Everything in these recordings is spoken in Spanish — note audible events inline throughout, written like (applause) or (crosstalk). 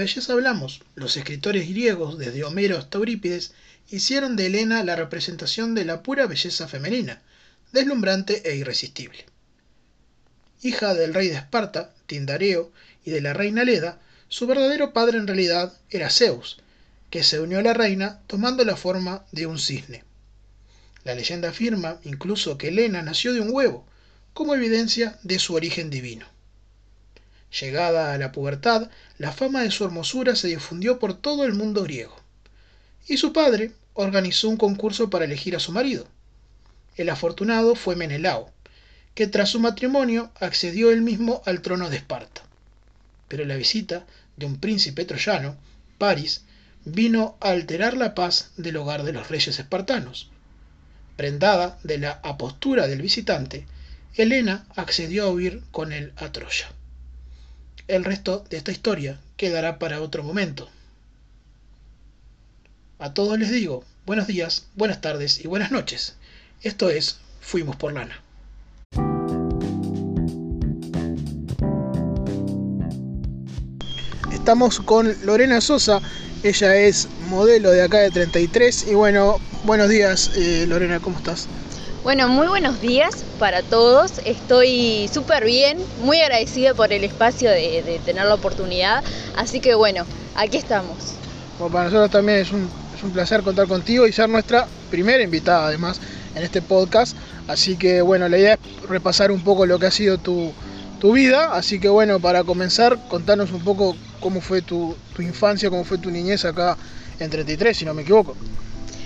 belleza hablamos, los escritores griegos, desde Homero hasta Eurípides, hicieron de Helena la representación de la pura belleza femenina, deslumbrante e irresistible. Hija del rey de Esparta, Tindareo, y de la reina Leda, su verdadero padre en realidad era Zeus, que se unió a la reina tomando la forma de un cisne. La leyenda afirma incluso que Helena nació de un huevo, como evidencia de su origen divino. Llegada a la pubertad, la fama de su hermosura se difundió por todo el mundo griego. Y su padre organizó un concurso para elegir a su marido. El afortunado fue Menelao, que tras su matrimonio accedió él mismo al trono de Esparta. Pero la visita de un príncipe troyano, Paris, vino a alterar la paz del hogar de los reyes espartanos. Prendada de la apostura del visitante, Helena accedió a huir con él a Troya. El resto de esta historia quedará para otro momento. A todos les digo buenos días, buenas tardes y buenas noches. Esto es Fuimos por Lana. Estamos con Lorena Sosa, ella es modelo de acá de 33 y bueno, buenos días eh, Lorena, ¿cómo estás? Bueno, muy buenos días para todos. Estoy súper bien, muy agradecida por el espacio de, tener la oportunidad. Así que bueno, aquí estamos. Bueno, para nosotros también es un, placer contar contigo y ser nuestra primera invitada además en este podcast. Así que bueno, la idea es repasar un poco lo que ha sido tu, vida. Así que bueno, para comenzar, contanos un poco cómo fue tu, tu infancia, cómo fue tu niñez acá en 33, si no me equivoco.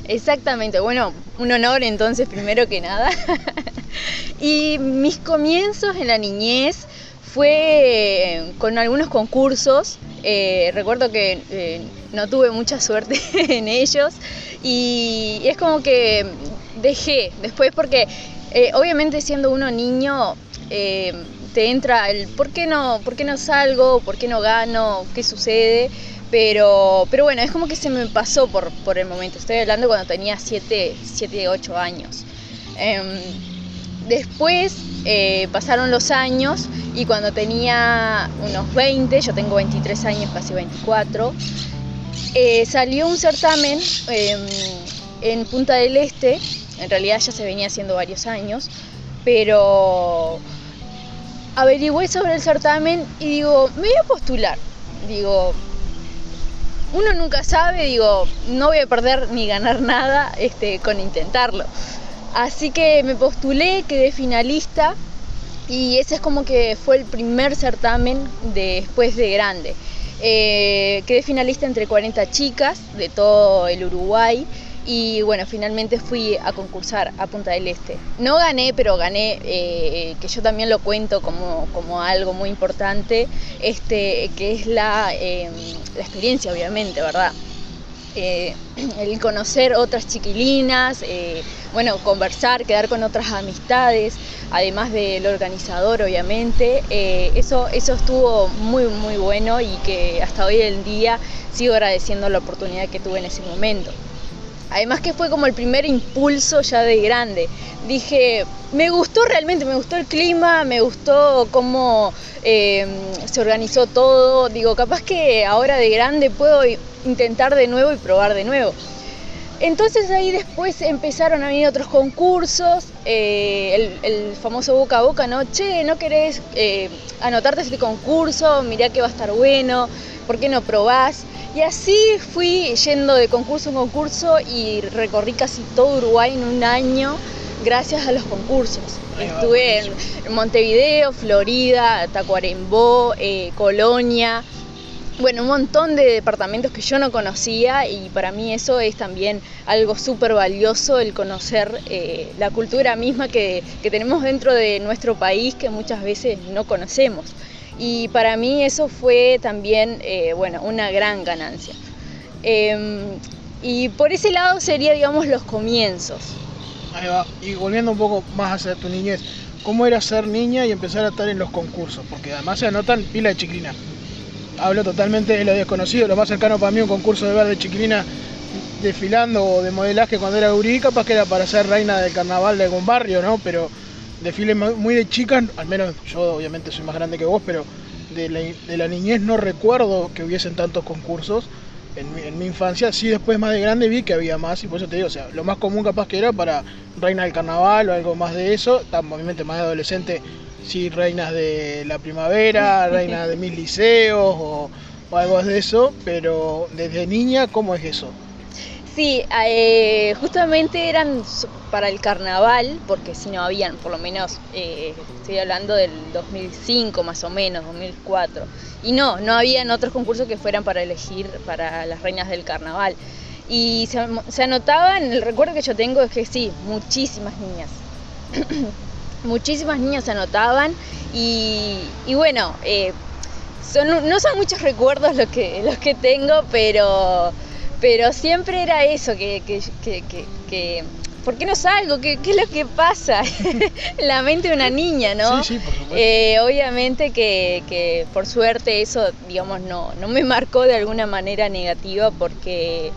Exactamente, bueno, un honor entonces primero que nada. (laughs) y mis comienzos en la niñez fue con algunos concursos. Eh, recuerdo que eh, no tuve mucha suerte (laughs) en ellos y es como que dejé después porque eh, obviamente siendo uno niño te entra el ¿por qué no, por qué no salgo, por qué no gano, qué sucede? Pero, pero bueno, es como que se me pasó por, por el momento. Estoy hablando cuando tenía 7, 7 8 años. Em, después eh, pasaron los años y cuando tenía unos 20, yo tengo 23 años, casi 24, eh, salió un certamen em, en Punta del Este. En realidad ya se venía haciendo varios años, pero averigüé sobre el certamen y digo, me voy a postular. Digo, uno nunca sabe, digo, no voy a perder ni ganar nada este, con intentarlo. Así que me postulé, quedé finalista y ese es como que fue el primer certamen después de grande. Eh, quedé finalista entre 40 chicas de todo el Uruguay y bueno, finalmente fui a concursar a Punta del Este. No gané, pero gané, eh, que yo también lo cuento como, como, algo muy importante, este, que es la, em, la experiencia, obviamente, ¿verdad? Eh, (clears throat) el conocer otras chiquilinas, eh, bueno, conversar, quedar con otras amistades, además del organizador, obviamente. eso, eso estuvo muy, muy bueno y que hasta hoy en día sigo agradeciendo la oportunidad que tuve en ese momento. Además que fue como el primer impulso ya de grande. Dije, me gustó realmente, me gustó el clima, me gustó cómo em, se organizó todo. Digo, capaz que ahora de grande puedo intentar de nuevo y probar de nuevo. Entonces ahí después empezaron a venir otros concursos, eh, el, famoso boca a boca, ¿no? Che, ¿no querés eh, anotarte este concurso? Mirá que va a estar bueno, ¿por qué no probás? Y así fui yendo de concurso en concurso y recorrí casi todo Uruguay en un año gracias a los concursos. Estuve en Montevideo, Florida, Tacuarembó, eh, Colonia, bueno, un montón de departamentos que yo no conocía y para mí eso es también algo súper valioso, el conocer eh, la cultura misma que, que tenemos dentro de nuestro país que muchas veces no conocemos y para mí eso fue también, eh, bueno, una gran ganancia. Em, y por ese lado sería, digamos, los comienzos. Ahí va. Y volviendo un poco más hacia tu niñez, ¿cómo era ser niña y empezar a estar en los concursos? Porque además se anotan pila de chiquilina. Hablo totalmente de lo desconocido, lo más cercano para mí un concurso de ver de chiquilina desfilando o de modelaje cuando era gurí, capaz que era para ser reina del carnaval de algún barrio, ¿no? Pero desfiles muy de chicas, al menos yo obviamente soy más grande que vos, pero de la, de la niñez no recuerdo que hubiesen tantos concursos. En mi, en mi infancia, sí, después más de grande vi que había más, y por eso te digo, o sea, lo más común capaz que era para reina del carnaval o algo más de eso, obviamente más de adolescente, sí, reinas de la primavera, (laughs) reinas de mil liceos o, o algo de eso, pero desde niña, ¿cómo es eso? Sí, eh, justamente eran para el carnaval, porque si no habían, por lo menos, eh, estoy hablando del 2005 más o menos, 2004. Y no, no habían otros concursos que fueran para elegir para las reinas del carnaval. Y se, anotaban, el recuerdo que yo tengo es que sí, muchísimas niñas. (coughs) muchísimas niñas se anotaban y, y bueno, eh, son, no son muchos recuerdos los que, los que tengo, pero pero siempre era eso, que, que, que, que, ¿por qué no salgo? ¿Qué, ¿Qué, es lo que pasa? en (laughs) la mente de una niña, ¿no? Sí, sí, por supuesto. Eh, obviamente que, que, por suerte eso, digamos, no, no me marcó de alguna manera negativa porque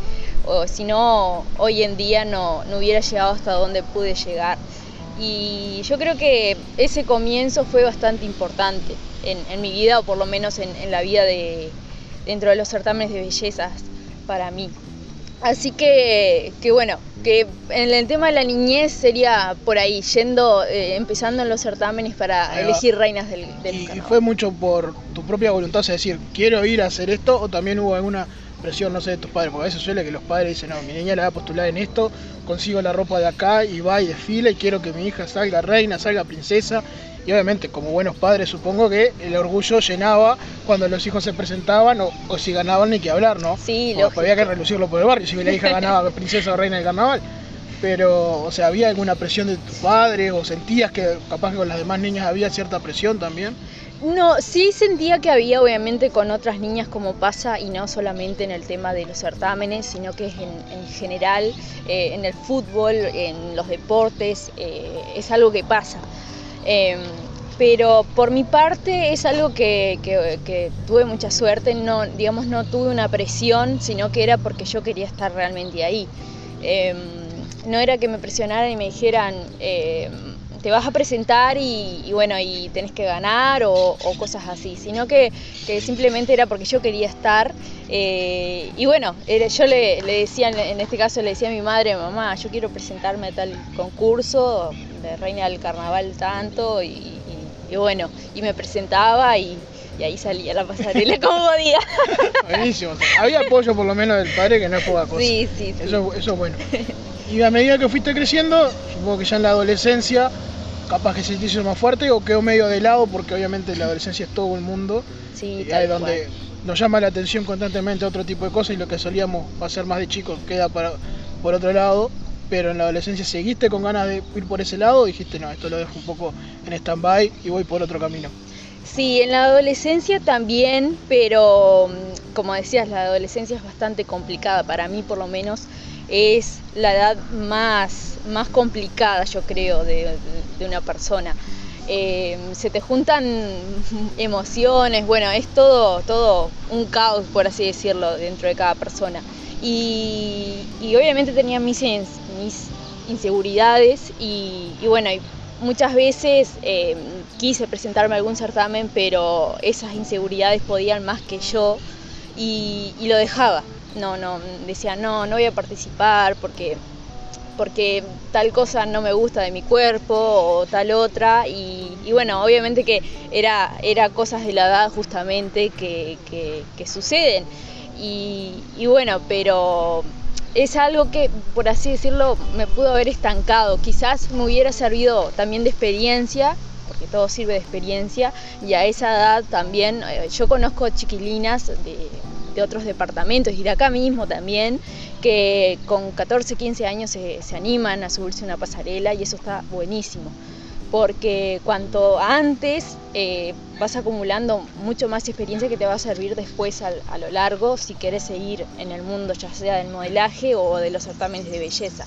si no, hoy en día no, no hubiera llegado hasta donde pude llegar. Y yo creo que ese comienzo fue bastante importante en, en mi vida, o por lo menos en, en la vida de, dentro de los certámenes de bellezas para mí. Así que, que, bueno, que en el tema de la niñez sería por ahí, yendo, eh, empezando en los certámenes para elegir reinas del, del y, y, fue mucho por tu propia voluntad, es decir, quiero ir a hacer esto, o también hubo alguna presión, no sé, de tus padres, porque a veces suele que los padres dicen, no, mi niña la va a postular en esto, consigo la ropa de acá y va y desfila y quiero que mi hija salga reina, salga princesa, y obviamente como buenos padres supongo que el orgullo llenaba cuando los hijos se presentaban o, o si ganaban ni que hablar, ¿no? Sí, lo Había que relucirlo por el barrio si la hija (laughs) ganaba princesa o reina del carnaval. Pero, o sea, ¿había alguna presión de tu padre o sentías que capaz que con las demás niñas había cierta presión también? No, sí sentía que había obviamente con otras niñas como pasa y no solamente en el tema de los certámenes, sino que en, en general, eh, en el fútbol, en los deportes, eh, es algo que pasa. Eh, pero por mi parte es algo que, tuve mucha suerte, no, digamos, no tuve una presión, sino que era porque yo quería estar realmente ahí. Eh, no era que me presionaran y me dijeran, eh, te vas a presentar y, bueno, y tenés que ganar o, cosas así, sino que, simplemente era porque yo quería estar. Eh, y bueno, yo le, le, decía, en este caso le decía a mi madre, mamá, yo quiero presentarme a tal concurso de Reina del Carnaval tanto y, y bueno, y me presentaba y, y ahí salía la pasarela (laughs) como podía. Buenísimo, había apoyo por lo menos del padre que no es poca cosa. Sí, sí, sí. Eso, eso es bueno. Y a medida que fuiste creciendo, supongo que ya en la adolescencia, capaz que se te hizo más fuerte o quedó medio de lado, porque obviamente la adolescencia es todo el mundo. Sí, y ahí donde cual. nos llama la atención constantemente otro tipo de cosas y lo que solíamos hacer más de chicos queda para, por otro lado pero en la adolescencia seguiste con ganas de ir por ese lado, dijiste, no, esto lo dejo un poco en stand-by y voy por otro camino. Sí, en la adolescencia también, pero mm, como decías, la adolescencia es bastante complicada, para mí por lo menos es la edad más, más complicada, yo creo, de, una persona. Eh, se te juntan (laughs) emociones, bueno, es todo, todo un caos, por así decirlo, dentro de cada persona. Y, y obviamente tenía mis, mis inseguridades y, bueno, muchas veces eh, quise presentarme a algún certamen, pero esas inseguridades podían más que yo y, lo dejaba. No, no, decía, no, no voy a participar porque, porque tal cosa no me gusta de mi cuerpo o tal otra. Y, bueno, obviamente que era, era cosas de la edad justamente que, que, suceden. Y bueno, pero es algo que, por así decirlo, me pudo haber estancado. Quizás me hubiera servido también de experiencia, porque todo sirve de experiencia, y a esa edad también, eh, yo conozco chiquilinas de, de otros departamentos y de acá mismo también, que con 14, 15 años se, se animan a subirse una pasarela y eso está buenísimo porque cuanto antes eh, vas acumulando mucho más experiencia que te va a servir después a, a, lo largo si quieres seguir en el mundo ya sea del modelaje o de los certámenes de belleza.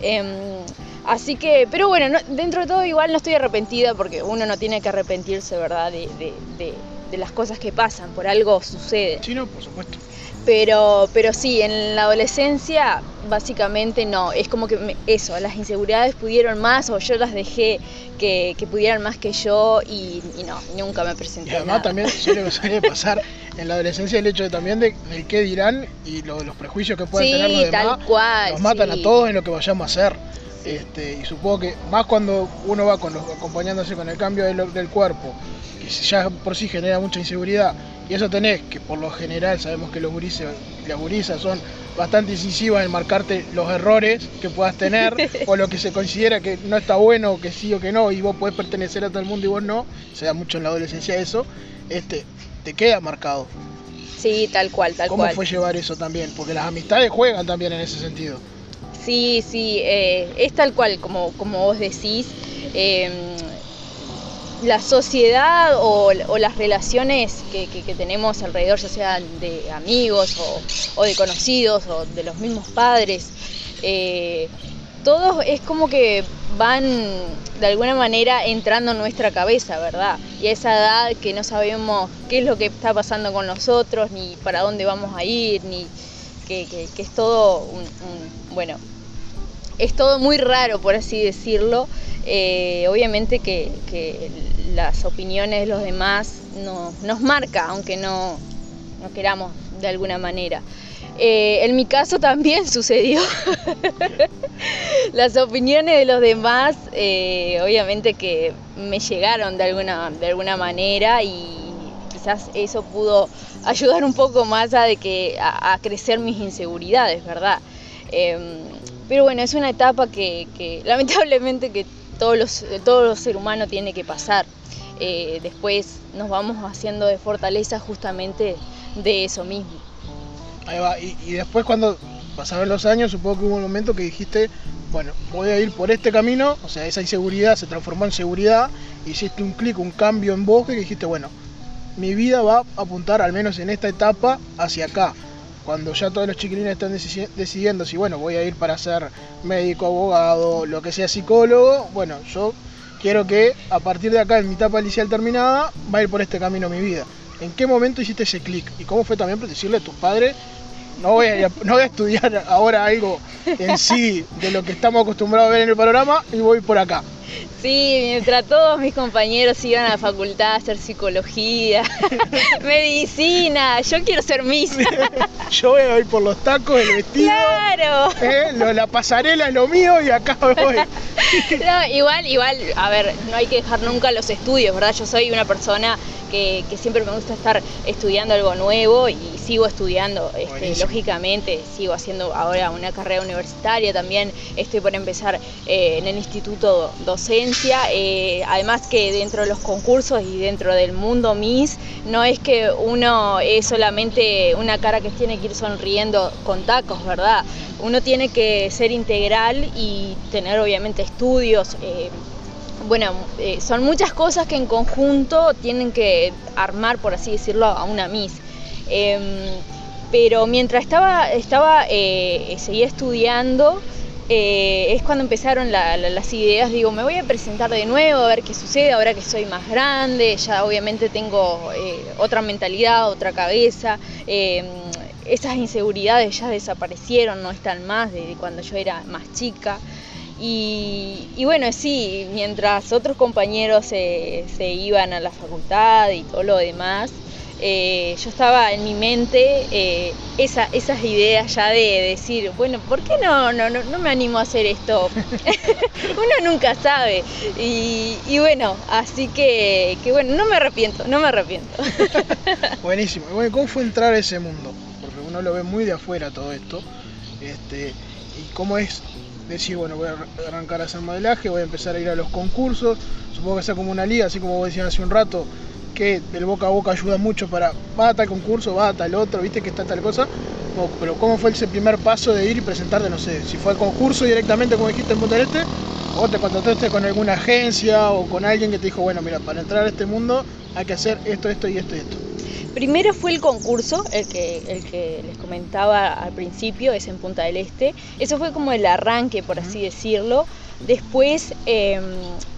Eh, así que, pero bueno, no, dentro de todo igual no estoy arrepentida porque uno no tiene que arrepentirse, ¿verdad? De, de, de, de las cosas que pasan, por algo sucede. Sí, no, por supuesto. Pero, pero sí, en la adolescencia básicamente no, es como que eso, las inseguridades pudieron más o yo las dejé que, pudieran más que yo y, no, nunca me presenté. Y además también (laughs) suele, pasar en la adolescencia el hecho de, también de, qué dirán y los prejuicios que puedan tener los demás, tal cual, nos matan a todos en lo que vayamos a hacer. Este, y supongo que más cuando uno va con los, acompañándose con el cambio del, del cuerpo, que ya por sí genera mucha inseguridad, y eso tenés, que por lo general sabemos que los gurises, las gurisas son bastante incisivas en marcarte los errores que puedas tener (laughs) o lo que se considera que no está bueno, que sí o que no, y vos podés pertenecer a todo el mundo y vos no, se da mucho en la adolescencia eso, este, te queda marcado. Sí, tal cual, tal cual. ¿Cómo fue llevar eso también? Porque las amistades juegan también en ese sentido. Sí, sí, eh, es tal cual como, como vos decís. Eh, la sociedad o, las relaciones que, tenemos alrededor, ya sean de amigos o, de conocidos o de los mismos padres, eh, todos es como que van de alguna manera entrando en nuestra cabeza, ¿verdad? Y a esa edad que no sabemos qué es lo que está pasando con nosotros, ni para dónde vamos a ir, ni que, es todo un, bueno, es todo muy raro, por así decirlo. Eh, obviamente que, las opiniones de los demás nos marca, aunque no, no queramos de alguna manera. Eh, en mi caso también (laughs) sucedió. Las opiniones de los demás, eh, obviamente que me llegaron de alguna, de alguna manera y quizás eso pudo ayudar un poco más a, de que, a, crecer mis inseguridades, ¿verdad? Em, pero bueno, es una etapa que, que lamentablemente que todos los, todo los ser humano tiene que pasar. Eh, después nos vamos haciendo de fortaleza justamente de eso mismo. Ahí va, y, después cuando pasaron los años, supongo que hubo un momento que dijiste, bueno, voy a ir por este camino, o sea, esa inseguridad se transformó en seguridad, hiciste un clic, un cambio en vos que dijiste, bueno, mi vida va a apuntar al menos en esta etapa hacia acá. Cuando ya todos los chiquilines están decidiendo si, bueno, voy a ir para ser médico, abogado, lo que sea psicólogo, bueno, yo quiero que a partir de acá, en mi etapa inicial terminada, va a ir por este camino mi vida. ¿En qué momento hiciste ese clic? ¿Y cómo fue también decirle a tus padres, no voy, a, no voy a estudiar ahora algo en sí de lo que estamos acostumbrados a ver en el panorama y voy por acá? Sí, mientras todos mis compañeros iban a la facultad a hacer psicología, (laughs) medicina, yo quiero ser Miss. (laughs) yo voy a ir por los tacos, el vestido. Claro. Eh, la pasarela es lo mío y acá voy. (laughs) igual, igual, a ver, no hay que dejar nunca los estudios, ¿verdad? Yo soy una persona que, siempre me gusta estar estudiando algo nuevo y sigo estudiando, este, lógicamente, sigo haciendo ahora una carrera universitaria, también estoy por empezar eh, en el Instituto Docencia, eh, además que dentro de los concursos y dentro del mundo Miss, no es que uno es solamente una cara que tiene que ir sonriendo con tacos, ¿verdad? Uno tiene que ser integral y tener obviamente estudios. Eh, bueno, eh, son muchas cosas que en conjunto tienen que armar, por así decirlo, a una Miss. Em, pero mientras estaba, estaba eh, seguía estudiando, eh, es cuando empezaron las ideas, digo, me voy a presentar de nuevo, a ver qué sucede, ahora que soy más grande, ya obviamente tengo otra mentalidad, otra cabeza, em, esas inseguridades ya desaparecieron, no están más de cuando yo era más chica. Y, bueno, sí, mientras otros compañeros se, iban a la facultad y todo lo demás, eh, yo estaba en mi mente eh, esas ideas ya de decir, bueno, ¿por qué no, no, no, me animo a hacer esto? (laughs) (laughs) Uno nunca sabe. Y, bueno, así que, que, bueno, no me arrepiento, no me arrepiento. (laughs) Buenísimo. Bueno, ¿cómo fue entrar a ese mundo? Porque uno lo ve muy de afuera todo esto. Este, ¿Y cómo es decir, bueno, voy a arrancar a hacer modelaje, voy a empezar a ir a los concursos, supongo que sea como una liga, así como vos decías hace un rato, que del boca a boca ayuda mucho para, va a tal concurso, va a tal otro, viste que está tal cosa, pero ¿cómo fue ese primer paso de ir y presentarte, no sé, si fue al concurso directamente como dijiste en Punta Este, o te contactaste con alguna agencia o con alguien que te dijo, bueno, mira, para entrar a este mundo hay que hacer esto, esto y esto y esto? Primero fue el concurso, el que, el que les comentaba al principio, es en Punta del Este. Eso fue como el arranque, por así decirlo. Después em,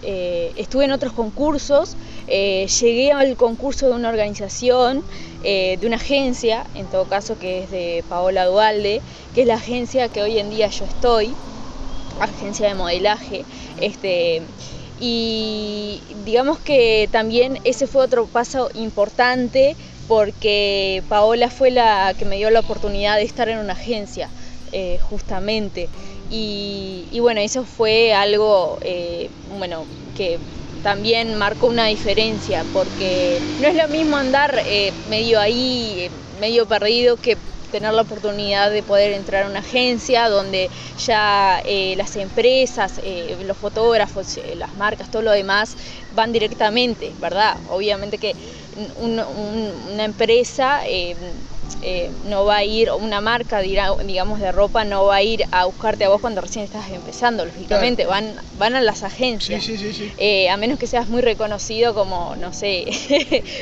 eh, estuve en otros concursos, eh, llegué al concurso de una organización, de una agencia, en todo caso que es de Paola Dualde, que es la agencia que hoy en día yo estoy, agencia de modelaje. Este, y digamos que también ese fue otro paso importante porque Paola fue la que me dio la oportunidad de estar en una agencia, eh, justamente. Y, bueno, eso fue algo eh, bueno, que también marcó una diferencia, porque no es lo mismo andar eh, medio ahí, medio perdido, que tener la oportunidad de poder entrar a una agencia donde ya las empresas, los fotógrafos, las marcas, todo lo demás van directamente, ¿verdad? Obviamente que una empresa eh, no va a ir, una marca, digamos, de ropa no va a ir a buscarte a vos cuando recién estás empezando, lógicamente, van, van a las agencias. Eh, a menos que seas muy reconocido como, no sé,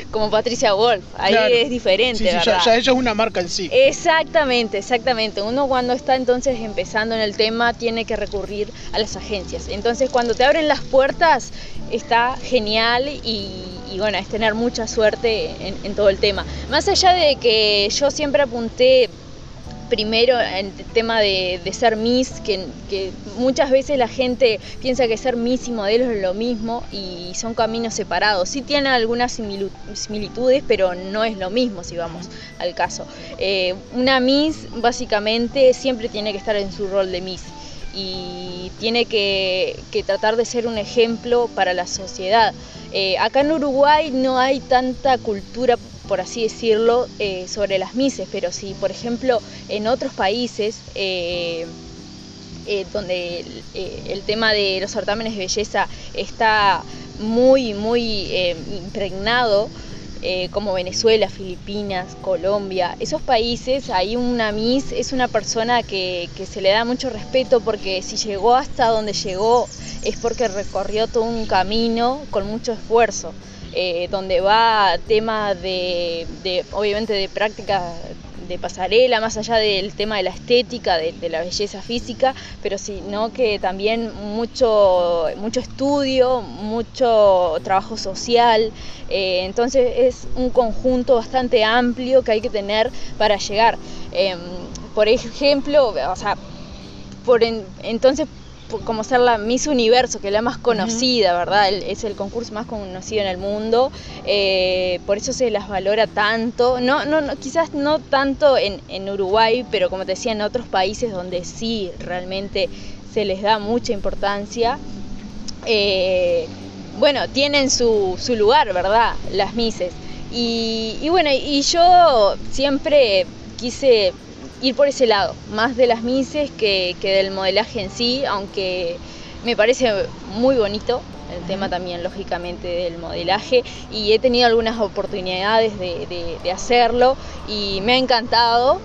(laughs) como Patricia Wolf, ahí es diferente. ¿verdad? Ya, ella es una marca en sí. Exactamente, exactamente. Uno cuando está entonces empezando en el tema tiene que recurrir a las agencias. Entonces cuando te abren las puertas está genial y y bueno, es tener mucha suerte en, todo el tema. Más allá de que yo siempre apunté primero en el tema de, ser Miss, que, muchas veces la gente piensa que ser Miss y modelo es lo mismo y son caminos separados. Sí tienen algunas similitudes, pero no es lo mismo si vamos al caso. Eh, una Miss básicamente siempre tiene que estar en su rol de Miss y tiene que, tratar de ser un ejemplo para la sociedad. Eh, acá en Uruguay no hay tanta cultura, por así decirlo, eh, sobre las mises, pero si, por ejemplo, en otros países, eh, donde el tema de los certámenes de belleza está muy, muy impregnado, eh, como Venezuela, Filipinas, Colombia, esos países, ahí una Miss es una persona que, se le da mucho respeto porque si llegó hasta donde llegó es porque recorrió todo un camino con mucho esfuerzo. Eh, donde va tema de, de, obviamente de práctica de pasarela, más allá del tema de la estética, de, la belleza física, pero sino que también mucho, mucho estudio, mucho trabajo social. Eh, entonces es un conjunto bastante amplio que hay que tener para llegar. Em, por ejemplo, o sea, por entonces como ser la Miss Universo, que es la más conocida, ¿verdad? es el concurso más conocido en el mundo, eh, por eso se las valora tanto, no, no, quizás no tanto en, Uruguay, pero como te decía, en otros países donde sí realmente se les da mucha importancia. Eh, bueno, tienen su, su, lugar, ¿verdad? Las Misses. Y, y bueno, y yo siempre quise ir por ese lado, más de las mises que, del modelaje en sí, aunque me parece muy bonito el tema también lógicamente del modelaje y he tenido algunas oportunidades de, hacerlo y me ha encantado.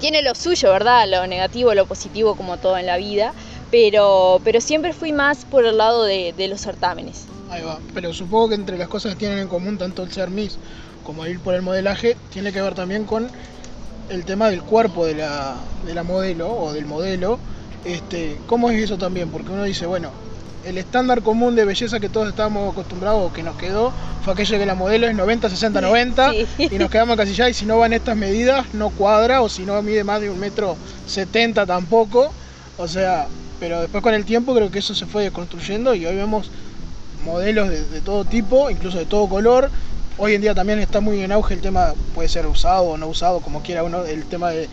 Tiene lo suyo, ¿verdad? Lo negativo, lo positivo como todo en la vida, pero, pero siempre fui más por el lado de, los certámenes. Ahí va, pero supongo que entre las cosas que tienen en común tanto el ser Miss como ir por el modelaje tiene que ver también con el tema del cuerpo de la, de la modelo o del modelo, este, ¿cómo es eso también? Porque uno dice, bueno, el estándar común de belleza que todos estábamos acostumbrados o que nos quedó fue aquello que la modelo es 90, 60, 90 y nos quedamos casi ya y si no van estas medidas no cuadra o si no mide más de un metro 70 tampoco. O sea, pero después con el tiempo creo que eso se fue desconstruyendo y hoy vemos modelos de, de todo tipo, incluso de todo color, Hoy en día también está muy en auge el tema, puede ser usado o no usado, como quiera uno, el tema de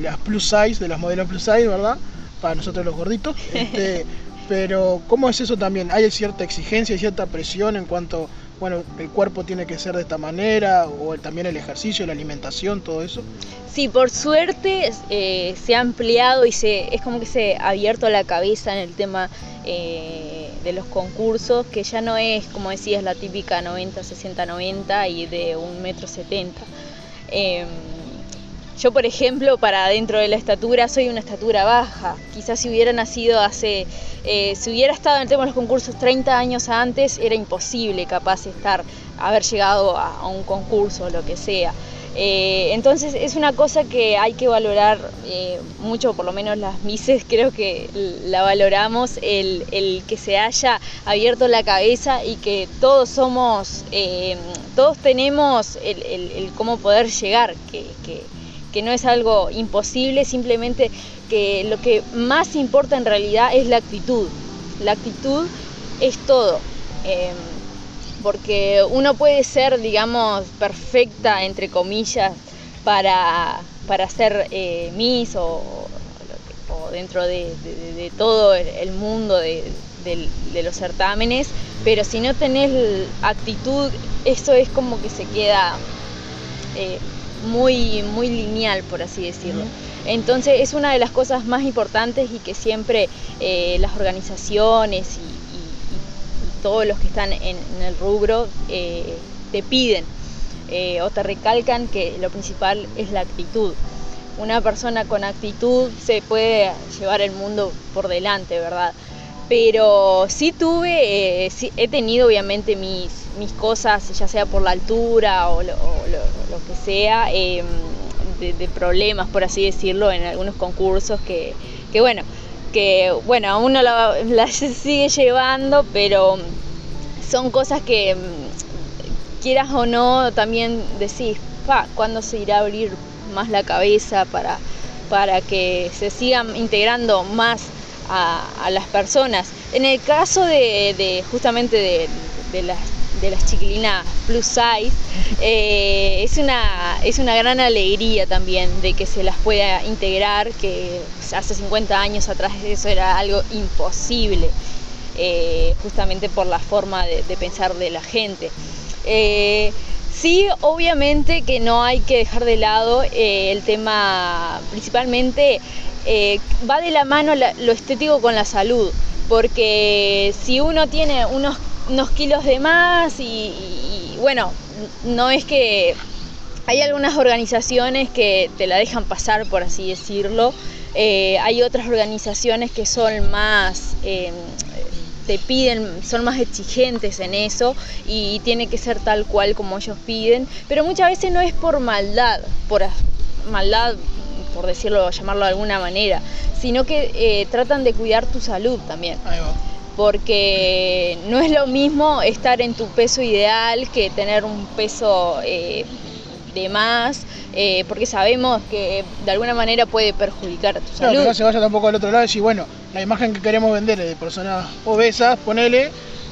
las plus size, de las modelos plus size, ¿verdad? Para nosotros los gorditos. (laughs) Este, pero, ¿cómo es eso también? ¿Hay cierta exigencia, cierta presión en cuanto, bueno, el cuerpo tiene que ser de esta manera, o también el ejercicio, la alimentación, todo eso? Sí, por suerte eh, se ha ampliado y se, es como que se ha abierto la cabeza en el tema eh, de los concursos, que ya no es, como decías, la típica 90, 60, 90 y de un metro 70. Em, yo, por ejemplo, para dentro de la estatura, soy una estatura baja. Quizás si hubiera nacido hace, eh, si hubiera estado en el tema de los concursos 30 años antes, era imposible capaz estar, haber llegado a, un concurso o lo que sea. Eh, entonces es una cosa que hay que valorar eh, mucho, por lo menos las Mises (laughs) creo que la valoramos, el, que se haya abierto la cabeza y que todos somos, todos tenemos el, cómo poder llegar, que no es algo imposible, simplemente que lo que más importa en realidad es la actitud. La actitud es todo porque uno puede ser, digamos, perfecta, entre comillas, para, para ser eh, Miss o, dentro de, todo el, mundo de, los certámenes, pero si no tenés actitud, eso es como que se queda eh, muy, muy lineal, por así decirlo. Entonces es una de las cosas más importantes y que siempre eh, las organizaciones y, todos los que están en, el rubro eh, te piden eh, o te recalcan que lo principal es la actitud. Una persona con actitud se puede llevar el mundo por delante, ¿verdad? Pero sí tuve, eh, he tenido obviamente mis, mis cosas, ya sea por la altura o lo, que sea, em, de, problemas, por así decirlo, en algunos concursos que, que bueno, que bueno, uno (laughs) la, sigue llevando, pero son cosas que mm, quieras o no también decís, pa, ¿cuándo se irá a abrir más la cabeza para, para que se sigan integrando más a, las personas? En el caso de, justamente de, las de las chiquilinas plus size, eh, es, una, es una gran alegría también de que se las pueda integrar, que hace 50 años atrás eso era algo imposible, eh, justamente por la forma de, pensar de la gente. Eh, sí, obviamente que no hay que dejar de lado el tema, principalmente va de la mano lo estético con la salud, porque si uno tiene unos unos kilos de más y, bueno, no es que hay algunas organizaciones que te la dejan pasar, por así decirlo. Eh, hay otras organizaciones que son más, eh, te piden, son más exigentes en eso y tiene que ser tal cual como ellos piden. Pero muchas veces no es por maldad, por maldad, por decirlo, llamarlo de alguna manera, sino que eh, tratan de cuidar tu salud también porque no es lo mismo estar en tu peso ideal que tener un peso eh, de más, eh, porque sabemos que de alguna manera puede perjudicar a tu salud. Que no se vaya tampoco al otro lado y decir, bueno, la imagen que queremos vender es de personas obesas, ponele,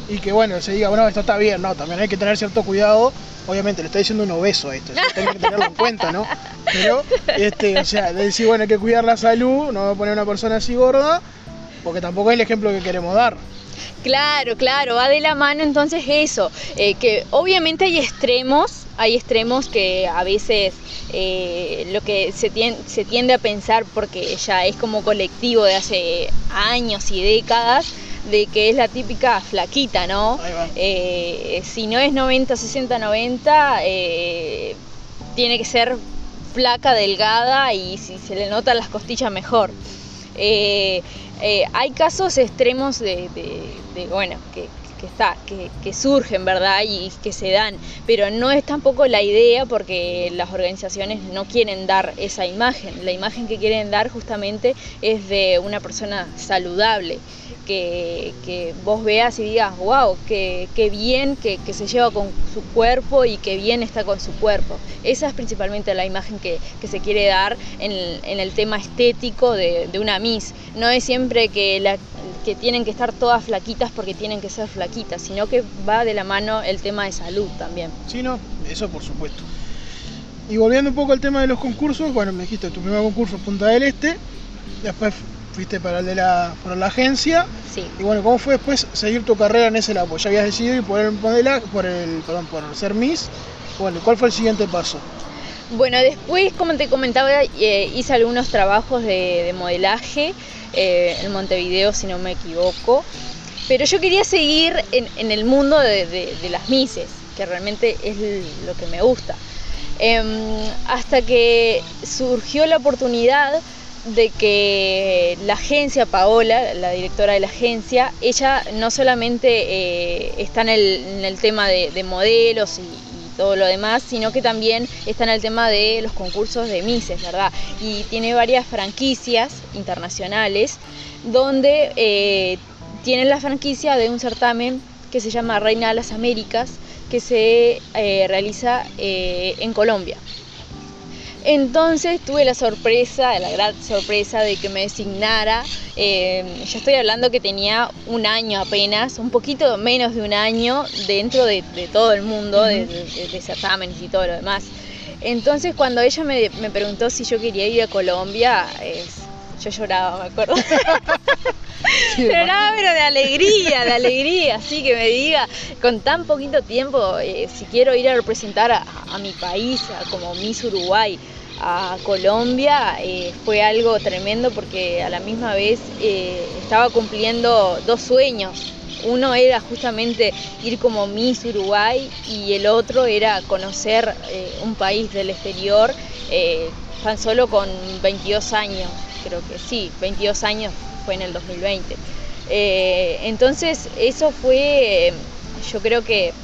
y que bueno, se diga, bueno, esto está bien, no, también hay que tener cierto cuidado. Obviamente le está diciendo un obeso a esto, eso que tenerlo en cuenta, ¿no? Pero, este, o sea, de decir, bueno, hay que cuidar la salud, no poner a una persona así gorda, porque tampoco es el ejemplo que queremos dar. Claro, claro, va de la mano entonces eso, eh, que obviamente hay extremos, hay extremos que a veces eh, lo que se tiende, se tiende a pensar, porque ya es como colectivo de hace años y décadas, de que es la típica flaquita, ¿no? Eh, si no es 90, 60, 90, tiene que ser flaca, delgada y si se le notan las costillas mejor. Eh, hay casos extremos de, bueno, que, está, que, surgen, ¿verdad? Y que se dan, pero no es tampoco la idea porque las organizaciones no quieren dar esa imagen. La imagen que quieren dar justamente es de una persona saludable, que, vos veas y digas, wow, qué, bien que, se lleva con su cuerpo y qué bien está con su cuerpo. Esa es principalmente la imagen que, se quiere dar en el, tema estético de, de una Miss. No es siempre que la que tienen que estar todas flaquitas porque tienen que ser flaquitas, sino que va de la mano el tema de salud también. Sí, no, eso por supuesto. Y volviendo un poco al tema de los concursos, bueno, me dijiste tu primer concurso Punta del Este, después fuiste para el de la, para la agencia. Sí. Y bueno, ¿cómo fue después seguir tu carrera en ese lado? Ya habías decidido ir por el modelaje, por el, perdón, por ser Miss. Bueno, ¿cuál fue el siguiente paso? Bueno, después, como te comentaba, eh, hice algunos trabajos de, de modelaje eh, en Montevideo, si no me equivoco. Pero yo quería seguir en, el mundo de, las mises, que realmente es lo que me gusta. Em, hasta que surgió la oportunidad de que la agencia, Paola, la directora de la agencia, ella no solamente eh, está en el, tema de, modelos y, todo lo demás, sino que también está en el tema de los concursos de Mises, ¿verdad? Y tiene varias franquicias internacionales donde eh, tienen la franquicia de un certamen que se llama Reina de las Américas, que se eh, realiza eh, en Colombia. Entonces tuve la sorpresa, la gran sorpresa de que me designara, eh, ya estoy hablando que tenía un año apenas, un poquito menos de un año dentro de, todo el mundo, de, certámenes y todo lo demás. Entonces cuando ella me, preguntó si yo quería ir a Colombia, yo lloraba, me acuerdo. (laughs) lloraba, pero de alegría, de alegría, así que me diga, con tan poquito tiempo, eh, si quiero ir a representar a, mi país, como Miss Uruguay, a Colombia, eh, fue algo tremendo porque a la misma vez eh, estaba cumpliendo dos sueños. Uno era justamente ir como Miss Uruguay y el otro era conocer un país del exterior tan solo con 22 años creo que sí, 22 años fue en el 2020. Eh, entonces eso fue, yo creo que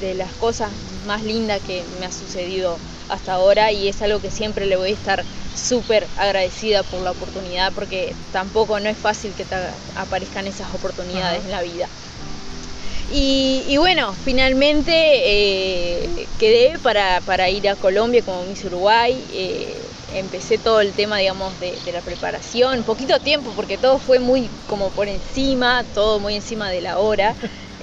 de las cosas más lindas que me ha sucedido hasta ahora y es algo que siempre le voy a estar súper agradecida por la oportunidad porque tampoco no es fácil que te aparezcan esas oportunidades en la vida. Y, bueno, finalmente eh, quedé para, para, ir a Colombia como Miss Uruguay. Eh, empecé todo el tema, digamos, de, de, la preparación, poquito tiempo, porque todo fue muy como por encima, todo muy encima de la hora.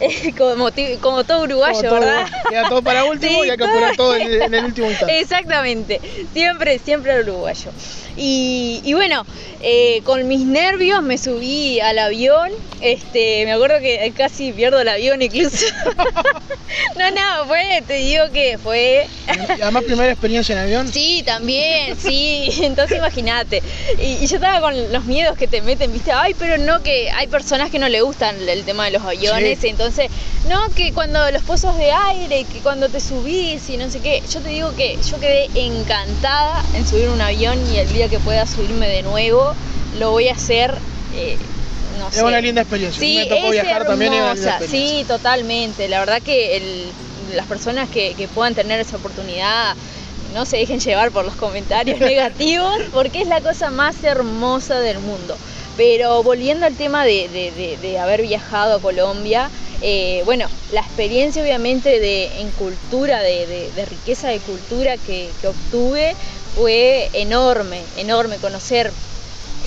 (laughs) como, como todo uruguayo, ¿verdad? (laughs) Queda todo para último y hay que apurar todo (laughs) en, el último instante. Exactamente, siempre, siempre uruguayo. Y, bueno, eh, con mis nervios me subí al avión. Este, me acuerdo que casi pierdo el avión incluso. (laughs) no, no, fue, te digo que fue. Además, primera experiencia en avión. Sí, también, sí. (laughs) Entonces imagínate. Y, yo estaba con los miedos que te meten, viste, ay, pero no, que hay personas que no le gustan el tema de los aviones. Entonces, no, que cuando los pozos de aire, que cuando te subís y no sé qué. Yo te digo que yo quedé encantada en subir un avión y el día que pueda subirme de nuevo, lo voy a hacer. Eh, no es una linda experiencia. Sí, me tocó viajar también. sí, totalmente. La verdad que las personas que, puedan tener esa oportunidad no se dejen llevar por los comentarios (laughs) negativos, porque es la cosa más hermosa del mundo. Pero volviendo al tema de, haber viajado a Colombia, eh, bueno, la experiencia obviamente de, en cultura, de, riqueza de cultura que, que obtuve fue enorme, enorme conocer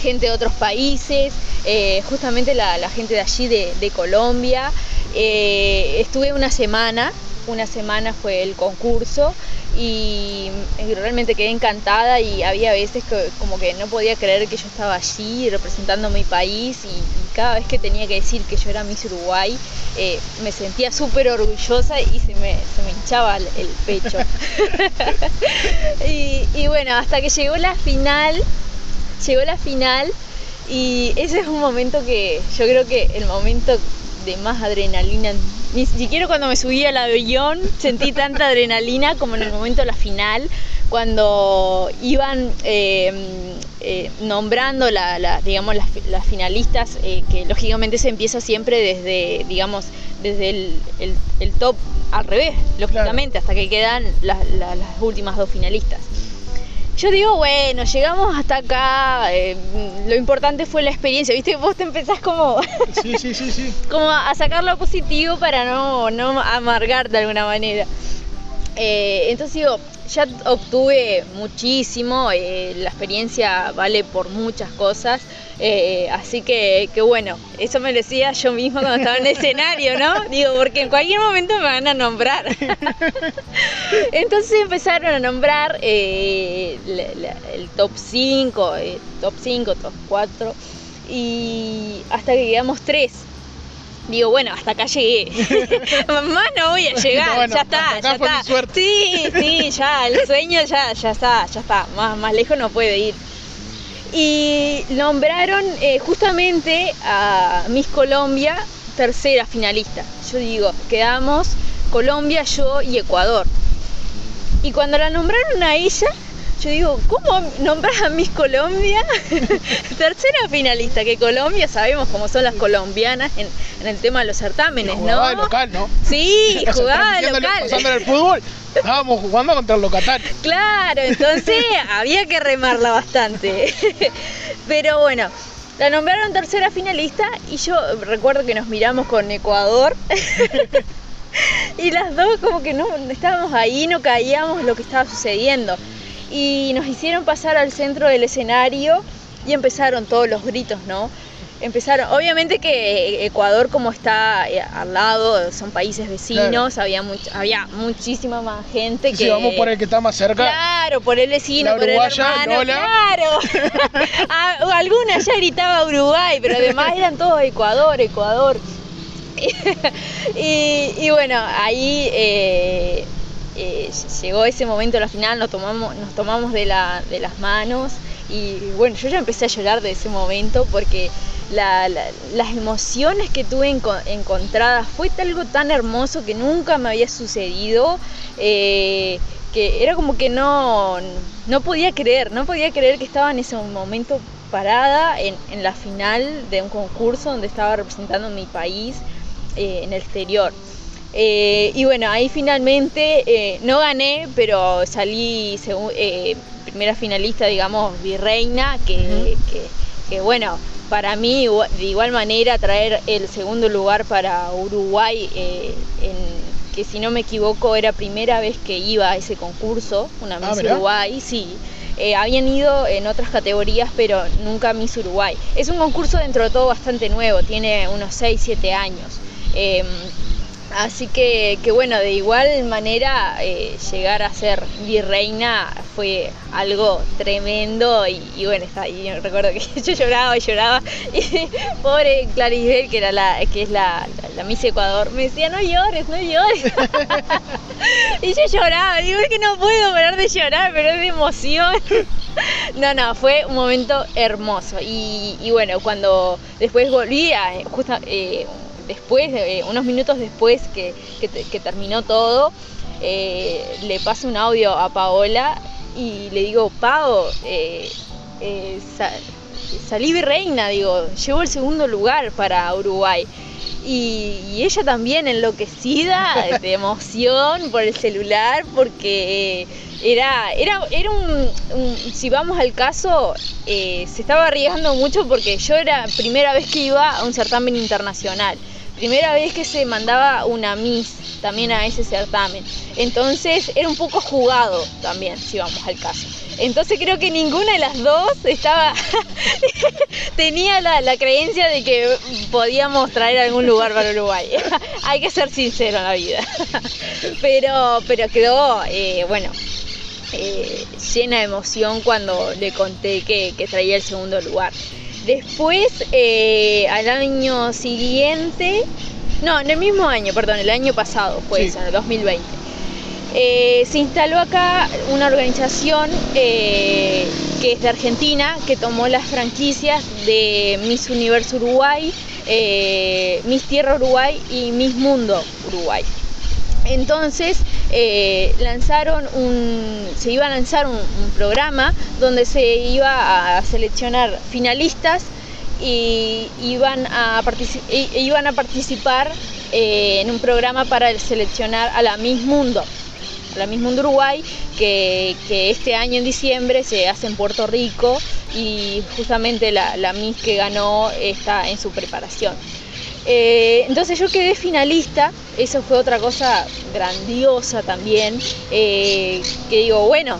gente de otros países, eh, justamente la, gente de allí de, Colombia. Eh, estuve una semana, una semana fue el concurso y realmente quedé encantada y había veces que como que no podía creer que yo estaba allí representando mi país y, cada vez que tenía que decir que yo era Miss Uruguay eh, me sentía súper orgullosa y se me, hinchaba el, pecho. (laughs) y bueno, hasta que llegó la final, llegó la final y ese es un momento que yo creo que el momento de más adrenalina. Ni siquiera cuando me subí al avión sentí tanta adrenalina como en el momento de la final, cuando iban em, eh, nombrando la, digamos, las, finalistas, eh, que lógicamente se empieza siempre desde, digamos, desde el, top al revés, lógicamente, hasta que quedan las últimas dos finalistas. Yo digo, bueno, llegamos hasta acá, eh, lo importante fue la experiencia, ¿viste? (laughs) Vos te empezás como, sí, sí, sí, sí. (laughs) como a sacar lo positivo para no, no amargar de alguna manera. Eh, entonces digo, ya obtuve muchísimo, eh, la experiencia vale por muchas cosas, eh, así que, que, bueno, eso me decía yo misma cuando estaba en el escenario, ¿no? Digo, porque en cualquier momento me van a nombrar. (laughs) Entonces empezaron a nombrar el top 5, top 5, top 4, y hasta que quedamos 3 digo, bueno, hasta acá llegué. (laughs) Más no voy a llegar, ya está, ya está. Sí, sí, ya, el (laughs) sueño ya, ya está, ya está. Más, más lejos no puede ir. Y nombraron eh, justamente a Miss Colombia tercera finalista. Yo digo, quedamos Colombia, yo y Ecuador. Y cuando la nombraron a ella, yo digo, ¿cómo nombras a Miss Colombia? (laughs) Tercera finalista, que Colombia sabemos cómo son las colombianas en, el tema de los certámenes, ¿no? local, ¿no? Sí, (laughs) jugaba local. Pasando en el fútbol, estábamos jugando contra el locatario. Claro, entonces (laughs) había que remarla bastante. Pero bueno, la nombraron tercera finalista y yo recuerdo que nos miramos con Ecuador. y las dos como que no estábamos ahí, no caíamos lo que estaba sucediendo. Y nos hicieron pasar al centro del escenario y empezaron todos los gritos, ¿no? empezaron, obviamente que Ecuador como está eh, al lado, son países vecinos, había había muchísima más gente que... Si vamos por el que está más cerca. Claro, por el vecino, por el hermano, claro. (laughs) Algunas ya gritaba Uruguay, pero además eran todos Ecuador, Ecuador. (laughs) y, bueno, ahí eh, eh, llegó ese momento, la final, nos tomamos, de las manos y bueno, yo ya empecé a llorar de ese momento porque las emociones que tuve encontradas fue algo tan hermoso que nunca me había sucedido. Eh, que era como que no, no podía creer, no podía creer que estaba en ese momento parada en, la final de un concurso donde estaba representando mi país eh, en el exterior. Eh, y bueno, ahí finalmente no gané, pero salí primera finalista, digamos, virreina, que, que bueno, para mí de igual manera traer el segundo lugar para Uruguay, eh, que si no me equivoco era primera vez que iba a ese concurso, una ah, Miss Uruguay, sí. Eh, habían ido en otras categorías, pero nunca Miss Uruguay. Es un concurso dentro de todo bastante nuevo, tiene unos 6, 7 años. Em, Así que, que, bueno, de igual manera eh, llegar a ser virreina fue algo tremendo y, bueno, está, y recuerdo que (laughs) yo lloraba y lloraba (laughs) y pobre Clarisbel, que era la, que es la, Miss Ecuador, me decía no llores, no llores. (laughs) y yo lloraba, digo es que no puedo parar de llorar, pero es de emoción. no, no, fue un momento hermoso y, y bueno, cuando después volví a, justo, eh, después, eh, unos minutos después que, terminó todo, eh, le paso un audio a Paola y le digo, Pao, eh, salí virreina, digo, llevo el segundo lugar para Uruguay. Y, ella también enloquecida (laughs) de emoción por el celular porque era, era, era un, si vamos al caso, se estaba arriesgando mucho porque yo era primera vez que iba a un certamen internacional primera vez que se mandaba una Miss también a ese certamen. Entonces era un poco jugado también, si vamos al caso. Entonces creo que ninguna de las dos estaba (laughs) tenía la, creencia de que podíamos traer algún lugar para Uruguay. (laughs) Hay que ser sincero en la vida. (laughs) pero, pero quedó, eh, bueno, eh, llena de emoción cuando le conté que traía el segundo lugar. Después, eh, al año siguiente, no, en el mismo año, perdón, el año pasado fue eso, en el 2020. Eh, se instaló acá una organización eh, que es de Argentina, que tomó las franquicias de Miss Universo Uruguay, Miss Tierra Uruguay y Miss Mundo Uruguay. Entonces lanzaron un, se iba a lanzar un, programa donde se iba a seleccionar finalistas y iban a, iban a participar eh, en un programa para seleccionar a la Miss Mundo, a la Miss Mundo Uruguay, que, este año en diciembre se hace en Puerto Rico y justamente la, la Miss que ganó está en su preparación. Eh, entonces yo quedé finalista, eso fue otra cosa grandiosa también, eh, que digo, bueno,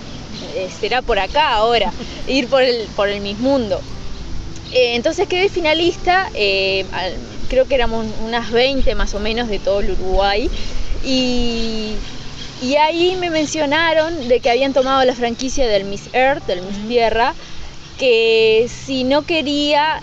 eh, será por acá ahora, ir por el, por el Miss Mundo. entonces quedé finalista, creo que éramos unas 20 más o menos de todo el Uruguay, y, y ahí me mencionaron de que habían tomado la franquicia del Miss Earth, del Miss Tierra, que si no quería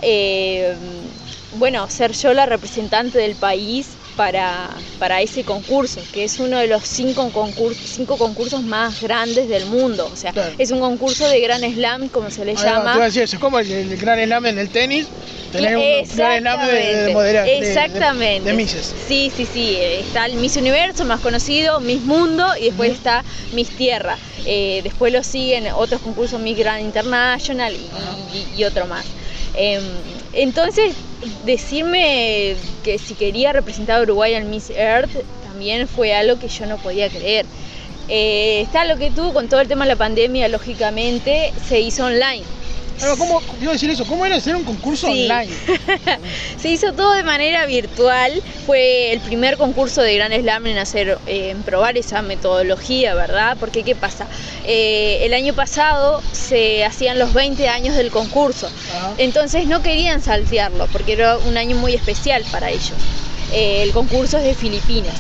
bueno, ser yo la representante del país para, para ese concurso, que es uno de los cinco, concursos cinco concursos más grandes del mundo. O sea, es un concurso de Gran Slam, como se le llama. es como el, el Gran Slam en el tenis, tener un Gran Slam de, Exactamente. De, Misses. Sí, sí, sí. Está el Miss Universo, más conocido, Miss Mundo, y después está Miss Tierra. Eh, después lo siguen otros concursos, Miss Grand International y, otro más. Em, entonces, decirme que si quería representar a Uruguay en Miss Earth también fue algo que yo no podía creer. Eh, está lo que tuvo con todo el tema de la pandemia, lógicamente, se hizo online ¿cómo, a decir eso, ¿cómo era hacer un concurso online? (laughs) Se hizo todo de manera virtual. Fue el primer concurso de Gran Slam en hacer, eh, en probar esa metodología, ¿verdad? Porque ¿qué pasa? Eh, el año pasado se hacían los 20 años del concurso. Entonces no querían saltearlo porque era un año muy especial para ellos. Eh, el concurso es de Filipinas.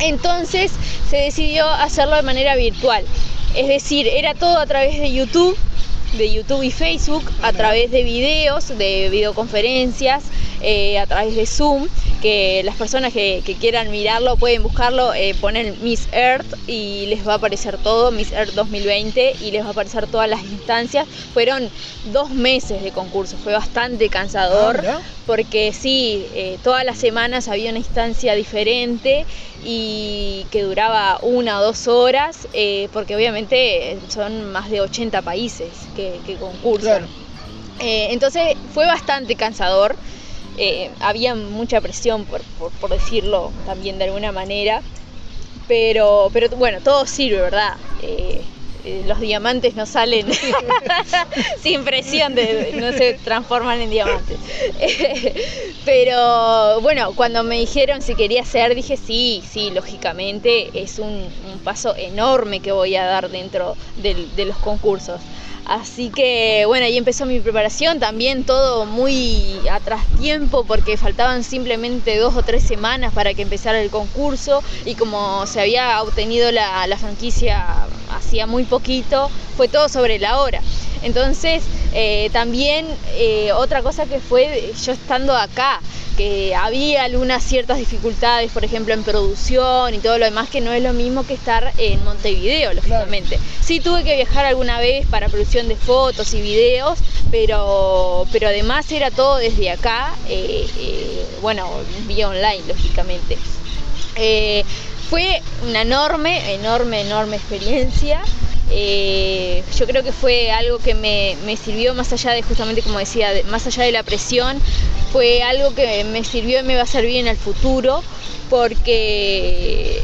Entonces se decidió hacerlo de manera virtual. Es decir, era todo a través de YouTube de YouTube y Facebook a través de videos, de videoconferencias, eh, a través de Zoom, que las personas que, quieran mirarlo pueden buscarlo, eh, ponen Miss Earth y les va a aparecer todo, Miss Earth 2020 y les va a aparecer todas las instancias. Fueron dos meses de concurso, fue bastante cansador ah, porque sí, eh, todas las semanas había una instancia diferente y que duraba una o dos horas, porque obviamente son más de 80 países que, concursan. entonces fue bastante cansador. Eh, había mucha presión, por, decirlo también de alguna manera, pero, pero bueno, todo sirve, ¿verdad? Eh, eh, los diamantes no salen (laughs) sin presión, de, no se transforman en diamantes. (laughs) pero bueno, cuando me dijeron si quería hacer, dije sí, sí, lógicamente es un, paso enorme que voy a dar dentro de los concursos. Así que bueno, ahí empezó mi preparación, también todo muy atrás tiempo porque faltaban simplemente dos o tres semanas para que empezara el concurso y como se había obtenido la, franquicia hacía muy poquito, fue todo sobre la hora. Entonces, eh, también eh, otra cosa que fue yo estando acá, que había algunas ciertas dificultades, por ejemplo, en producción y todo lo demás, que no es lo mismo que estar en Montevideo, lógicamente. Sí tuve que viajar alguna vez para producción de fotos y videos, pero, pero además era todo desde acá, eh, eh, bueno, vía online, lógicamente. Eh, fue una enorme, enorme, enorme experiencia. Eh, yo creo que fue algo que me, sirvió más allá de, justamente como decía, más allá de la presión, fue algo que me sirvió y me va a servir en el futuro porque,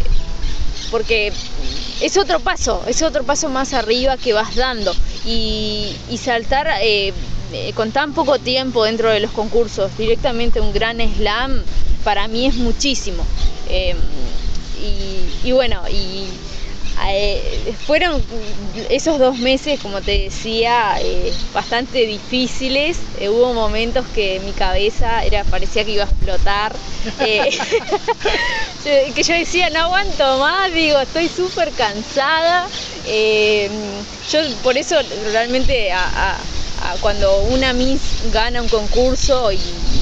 porque es otro paso, es otro paso más arriba que vas dando y, saltar eh, eh, con tan poco tiempo dentro de los concursos, directamente un gran slam, para mí es muchísimo. y, y bueno, y eh, fueron esos dos meses, como te decía, eh, bastante difíciles. Eh, hubo momentos que mi cabeza era parecía que iba a explotar. (laughs) que yo decía, no aguanto más, digo, estoy súper cansada. yo por eso realmente cuando una Miss gana un concurso, y,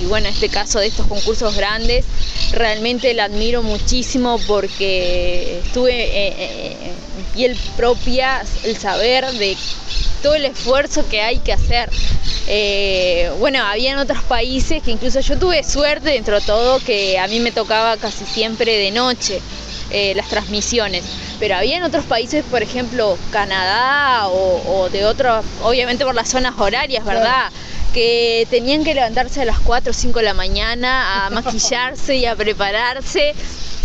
bueno, en este caso de estos concursos grandes, realmente la admiro muchísimo porque estuve en piel propia el saber de todo el esfuerzo que hay que hacer. Eh, bueno, había en otros países que incluso yo tuve suerte dentro de todo que a mí me tocaba casi siempre de noche eh, las transmisiones, pero había en otros países, por ejemplo, Canadá o, de otros, obviamente por las zonas horarias, ¿verdad? Que tenían que levantarse a las 4 o 5 de la mañana a (laughs) maquillarse y a prepararse.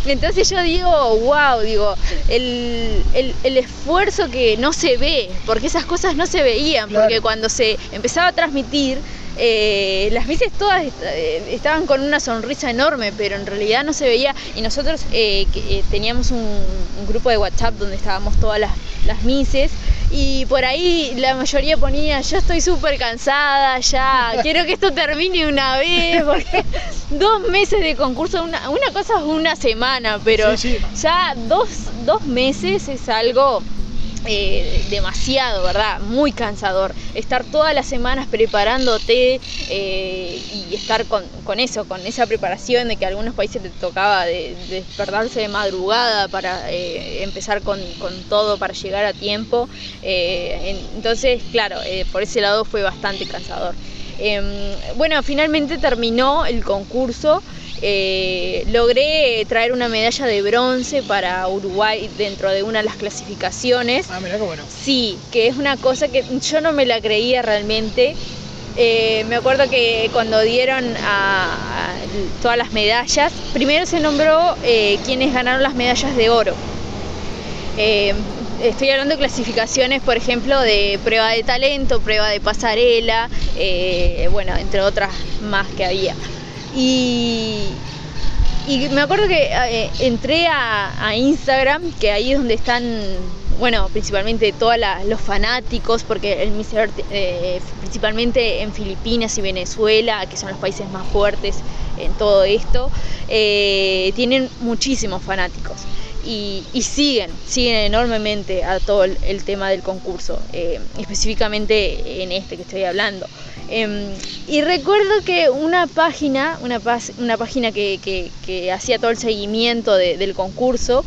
Entonces yo digo, wow, digo, el, esfuerzo que no se ve, porque esas cosas no se veían, porque cuando se empezaba a transmitir, eh, las veces todas eh, estaban con una sonrisa enorme, pero en realidad no se veía. Y nosotros eh, teníamos un, grupo de WhatsApp donde estábamos todas las, las mises y por ahí la mayoría ponía, yo estoy súper cansada ya, (laughs) quiero que esto termine una vez, porque (laughs) dos meses de concurso, una, cosa es una semana, pero ya dos, dos meses es algo eh, demasiado, ¿verdad? Muy cansador. Estar todas las semanas preparándote eh, y estar con, eso, con esa preparación de que a algunos países te tocaba de, despertarse de madrugada para eh, empezar con, todo, para llegar a tiempo. entonces, claro, por ese lado fue bastante cansador. Em, bueno, finalmente terminó el concurso. Eh, logré traer una medalla de bronce para Uruguay dentro de una de las clasificaciones. Ah, mira qué bueno. Sí, que es una cosa que yo no me la creía realmente. Eh, me acuerdo que cuando dieron a, todas las medallas, primero se nombró eh, quienes ganaron las medallas de oro. Estoy hablando de clasificaciones, por ejemplo, de prueba de talento, prueba de pasarela, bueno, entre otras más que había. Y, me acuerdo que eh, entré a, Instagram, que ahí es donde están, bueno, principalmente todos los fanáticos, porque el Miss eh, principalmente en Filipinas y Venezuela, que son los países más fuertes en todo esto, eh, tienen muchísimos fanáticos. Y, siguen, siguen enormemente a todo el, tema del concurso, específicamente en este que estoy hablando. Em, y recuerdo que una página, una, una página que, hacía todo el seguimiento del concurso,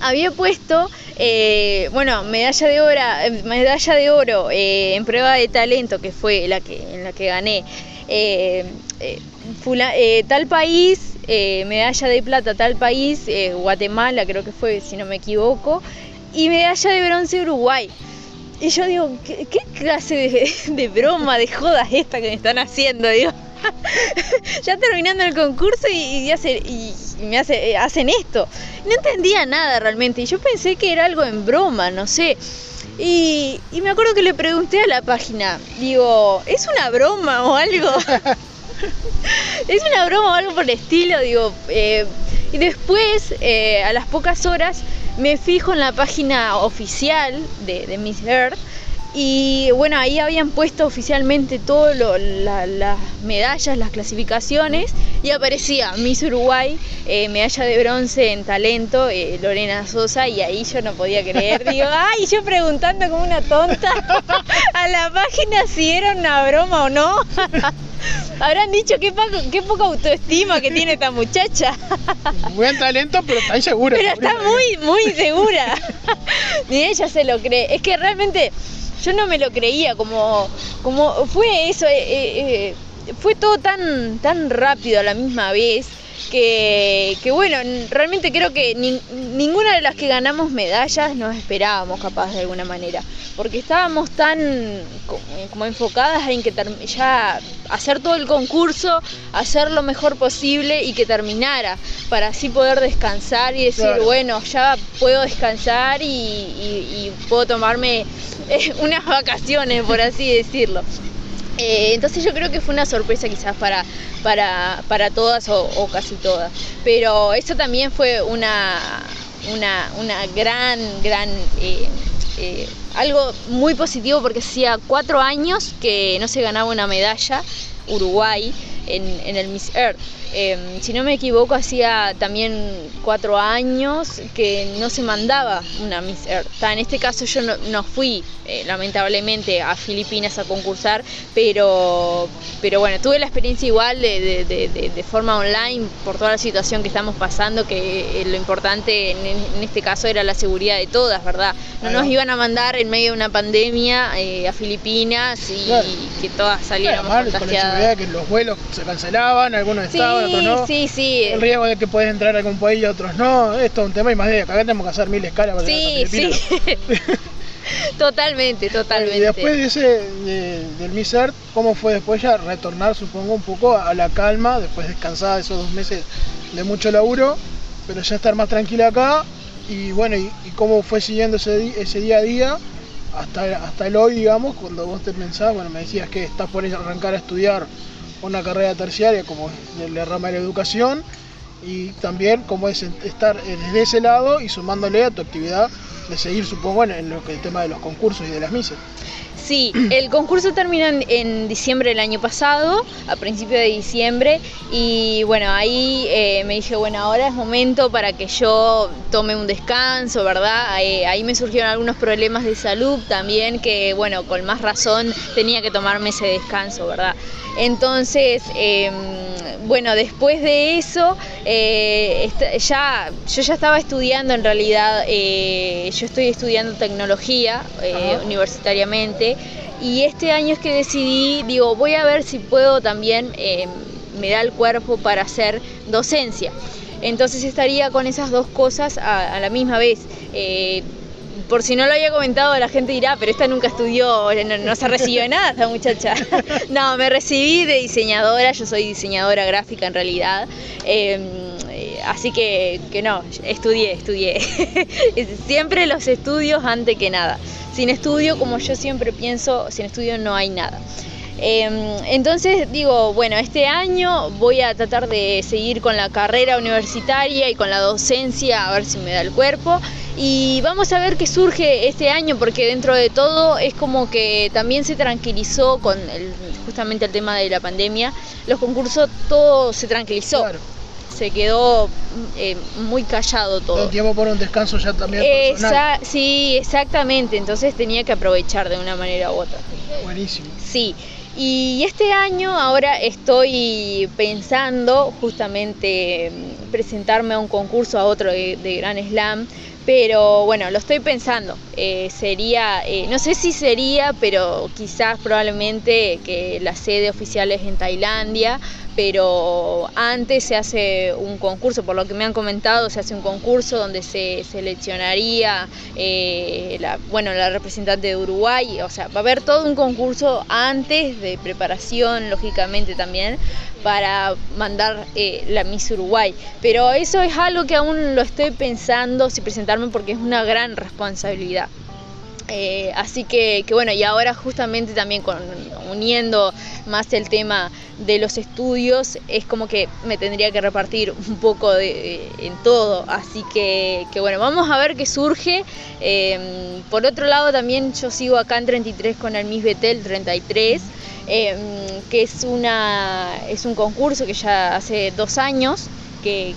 había puesto, eh, bueno, medalla de oro, em, medalla de oro eh, en prueba de talento, que fue la que, en la que gané. Eh, tal país, medalla de plata, tal país, Guatemala creo que fue, si no me equivoco, y medalla de bronce Uruguay. Y yo digo, ¿qué, clase (laughs) de, broma, de jodas esta que me están haciendo? Digo, (laughs) ya terminando el concurso y, me hace, eh, hacen esto. No entendía nada realmente. Y yo pensé que era algo en broma, no sé. Y, me acuerdo que le pregunté a la página, digo, ¿es una broma o algo? (laughs) ¿Es una broma o algo por el estilo? Digo, eh, y después, eh, a las pocas horas, me fijo en la página oficial de, Miss Earth y bueno, ahí habían puesto oficialmente todas las medallas, las clasificaciones y aparecía Miss Uruguay, eh, medalla de bronce en talento, eh, Lorena Sosa y ahí yo no podía creer, digo, (laughs) ay, yo preguntando como una tonta (laughs) a la página si era una broma o no. (laughs) Habrán dicho qué, qué poca autoestima que tiene esta muchacha. (laughs) Buen talento, pero está insegura. Pero está muy, muy insegura. (laughs) Ni ella se lo cree. Es que realmente yo no me lo creía, como, como fue eso, eh, eh, eh, fue todo tan, tan rápido a la misma vez que, bueno, realmente creo que ninguna de las que ganamos medallas nos esperábamos capaz de alguna manera, porque estábamos tan como, enfocadas en que ya hacer todo el concurso, hacer lo mejor posible y que terminara, para así poder descansar y decir, bueno, ya puedo descansar y puedo tomarme unas vacaciones, por así decirlo. Eh, entonces yo creo que fue una sorpresa quizás para, para, para todas o, casi todas. Pero eso también fue una, una, una gran, gran... Eh, eh, algo muy positivo porque hacía cuatro años que no se ganaba una medalla Uruguay en, en el Miss Earth. Em, si no me equivoco, hacía también cuatro años que no se mandaba una Miss Earth. En este caso yo no, fui, eh, lamentablemente, a Filipinas a concursar, pero, pero bueno, tuve la experiencia igual de, de, forma online por toda la situación que estamos pasando, que eh, lo importante en, este caso era la seguridad de todas, ¿verdad? No nos iban a mandar en medio de una pandemia eh, a Filipinas y, que todas saliéramos contagiadas. que los vuelos se cancelaban, algunos estaban Sí, sí. El riesgo de que puedes entrar a algún país y otros no. Esto es un tema y más de acá tenemos que hacer mil escalas para Sí, sí. (laughs) totalmente, totalmente. Y después de ese, del Miss Earth, ¿cómo fue después ya retornar, supongo, un poco a la calma, después descansada de esos dos meses de mucho laburo, pero ya estar más tranquila acá? Y bueno, y, cómo fue siguiendo ese, ese día a día hasta, hasta el hoy, digamos, cuando vos te pensabas, bueno, me decías que estás por arrancar a estudiar una carrera terciaria como es la rama de la educación y también como es estar desde ese lado y sumándole a tu actividad de seguir, supongo, en, lo que el tema de los concursos y de las misas. Sí, el concurso termina en, diciembre del año pasado, a principios de diciembre, y bueno, ahí eh, me dije, bueno, ahora es momento para que yo tome un descanso, ¿verdad? Eh, ahí me surgieron algunos problemas de salud también, que bueno, con más razón tenía que tomarme ese descanso, ¿verdad? Entonces, em, bueno, después de eso, eh, ya, yo ya estaba estudiando en realidad, yo estoy estudiando tecnología universitariamente y este año es que decidí, digo, voy a ver si puedo también, eh, me da el cuerpo para hacer docencia. Entonces estaría con esas dos cosas a, la misma vez. Eh, por si no lo había comentado, la gente dirá, pero esta nunca estudió, no, se recibió de nada esta muchacha. (laughs) no, me recibí de diseñadora, yo soy diseñadora gráfica en realidad. Eh, así que, que no, estudié, estudié. (laughs) Siempre los estudios antes que nada. Sin estudio, como yo siempre pienso, sin estudio no hay nada. Em, entonces digo, bueno, este año voy a tratar de seguir con la carrera universitaria y con la docencia, a ver si me da el cuerpo. Y vamos a ver qué surge este año, porque dentro de todo es como que también se tranquilizó con justamente el tema de la pandemia. Los concursos, todo se tranquilizó se quedó eh, muy callado todo. tiempo por un descanso ya también. sí, exactamente. Entonces tenía que aprovechar de una manera u otra. Buenísimo. Sí. Y este año ahora estoy pensando justamente mm, presentarme a un concurso, a otro de, de Gran Slam, pero bueno, lo estoy pensando. Eh, sería, eh, no sé si sería, pero quizás probablemente que la sede oficial es en Tailandia, pero antes se hace un concurso, por lo que me han comentado, se hace un concurso donde se seleccionaría eh, la, bueno, la representante de Uruguay, o sea, va a haber todo un concurso antes de preparación, lógicamente también, para mandar eh, la Miss Uruguay. Pero eso es algo que aún lo estoy pensando si presentarme porque es una gran responsabilidad. Eh, así que, bueno, y ahora justamente también uniendo más el tema de los estudios, es como que me tendría que repartir un poco de, en todo. Así que, bueno, vamos a ver qué surge. Em, por otro lado, también yo sigo acá en 33 con el Miss Betel 33. Em, que es, una, es un concurso que ya hace dos años que,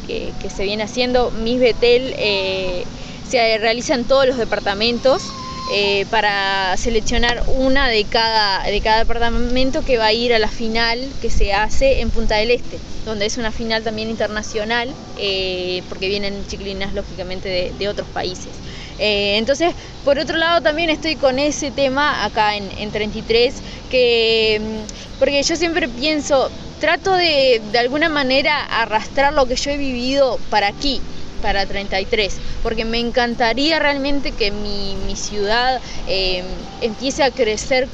se viene haciendo. Miss Betel eh, se realiza en todos los departamentos. Eh, para seleccionar una de cada, de cada departamento que va a ir a la final que se hace en Punta del Este, donde es una final también internacional, eh, porque vienen chiquilinas lógicamente de, otros países. Eh, entonces, por otro lado, también estoy con ese tema acá en, en 33, que, mm, porque yo siempre pienso, trato de, de alguna manera arrastrar lo que yo he vivido para aquí, para 33, porque me encantaría realmente que mi, ciudad eh, empiece a crecer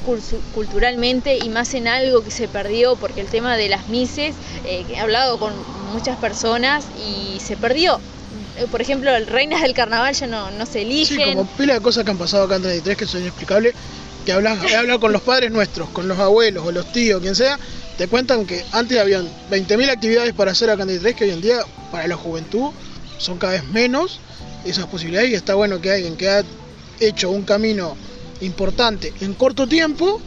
culturalmente y más en algo que se perdió, porque el tema de las mises, eh, he hablado con muchas personas y se perdió. Eh, por ejemplo, el reinas del carnaval ya no, no se eligen. Sí, como pila de cosas que han pasado acá en 33 que son inexplicables, que hablas, he hablado con los padres nuestros, con los abuelos o los tíos, quien sea, te cuentan que antes habían 20.000 actividades para hacer acá en 33 que hoy en día para la juventud son cada vez menos esas posibilidades y está bueno que alguien que ha hecho un camino importante en corto tiempo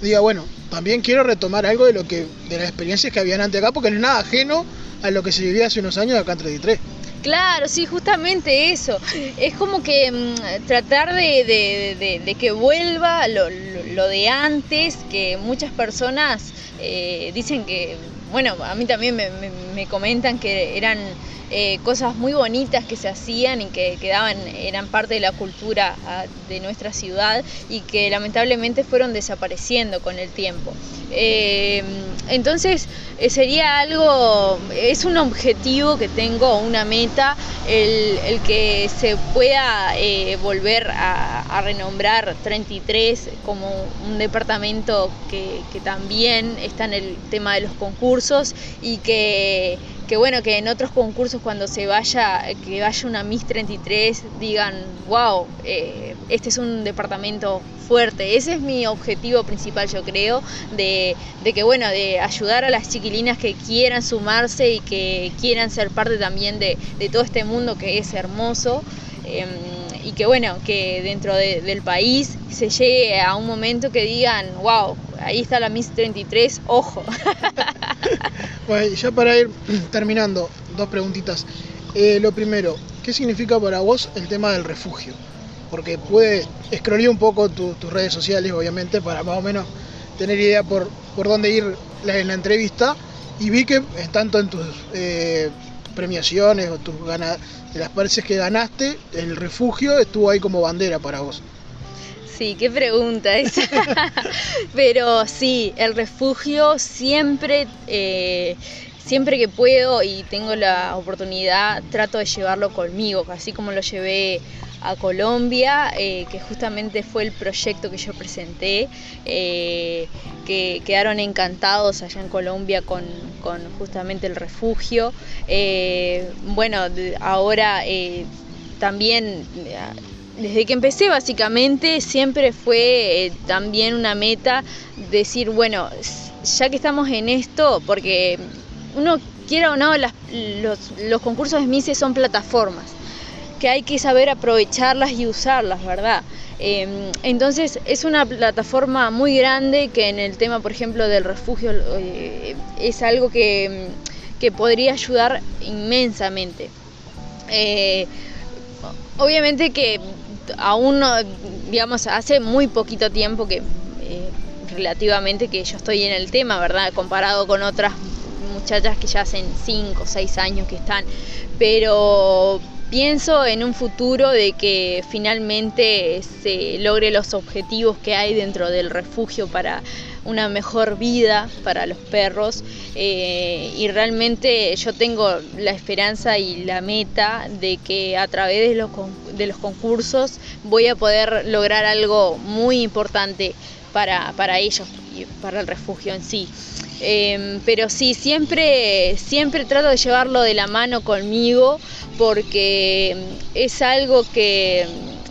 diga, bueno, también quiero retomar algo de lo que de las experiencias que habían antes acá porque no es nada ajeno a lo que se vivía hace unos años acá en 33. Claro, sí, justamente eso. Es como que mm, tratar de, que vuelva lo, de antes, que muchas personas eh, dicen que, bueno, a mí también me comentan que eran eh, cosas muy bonitas que se hacían y que quedaban, eran parte de la cultura ah, de nuestra ciudad y que lamentablemente fueron desapareciendo con el tiempo. Eh, entonces eh, sería algo, es un objetivo que tengo, una meta, el, que se pueda volver a, renombrar 33 como un departamento que también está en el tema de los concursos y que que bueno, que en otros concursos cuando se vaya, que vaya una Miss 33, digan, wow, eh, este es un departamento fuerte. Ese es mi objetivo principal, yo creo, de, que bueno, de ayudar a las chiquilinas que quieran sumarse y que quieran ser parte también de, todo este mundo que es hermoso. Em, y que bueno, que dentro del país se llegue a un momento que digan, wow, ahí está la Miss 33, ojo. (laughs) (laughs) bueno, ya para ir (clears throat) terminando, dos preguntitas. Eh, lo primero, ¿qué significa para vos el tema del refugio? Porque pude escrolear un poco tus redes sociales, obviamente, para más o menos tener idea por, por dónde ir en la entrevista. Y vi que tanto en tus eh, premiaciones o tus ganas, de las pareces que ganaste, el refugio estuvo ahí como bandera para vos. Sí, qué pregunta. (laughs) Pero sí, el refugio siempre, eh, siempre que puedo y tengo la oportunidad, trato de llevarlo conmigo, así como lo llevé a Colombia, eh, que justamente fue el proyecto que yo presenté, eh, que quedaron encantados allá en Colombia con, justamente el refugio. Bueno, ahora también desde que empecé básicamente siempre fue también una meta decir, bueno, ya que estamos en esto, porque uno quiera o no, los, los concursos de Mises son plataformas que hay que saber aprovecharlas y usarlas, ¿verdad? Em, entonces es una plataforma muy grande que en el tema, por ejemplo, del refugio eh, es algo que, podría ayudar inmensamente. Eh, obviamente que aún, digamos, hace muy poquito tiempo que eh, relativamente que yo estoy en el tema, ¿verdad? Comparado con otras muchachas que ya hacen 5 o 6 años que están, pero pienso en un futuro de que finalmente se logre los objetivos que hay dentro del refugio para una mejor vida para los perros eh, y realmente yo tengo la esperanza y la meta de que a través de los, de los concursos voy a poder lograr algo muy importante para, para ellos y para el refugio en sí. Em, pero sí, siempre, siempre trato de llevarlo de la mano conmigo porque es algo que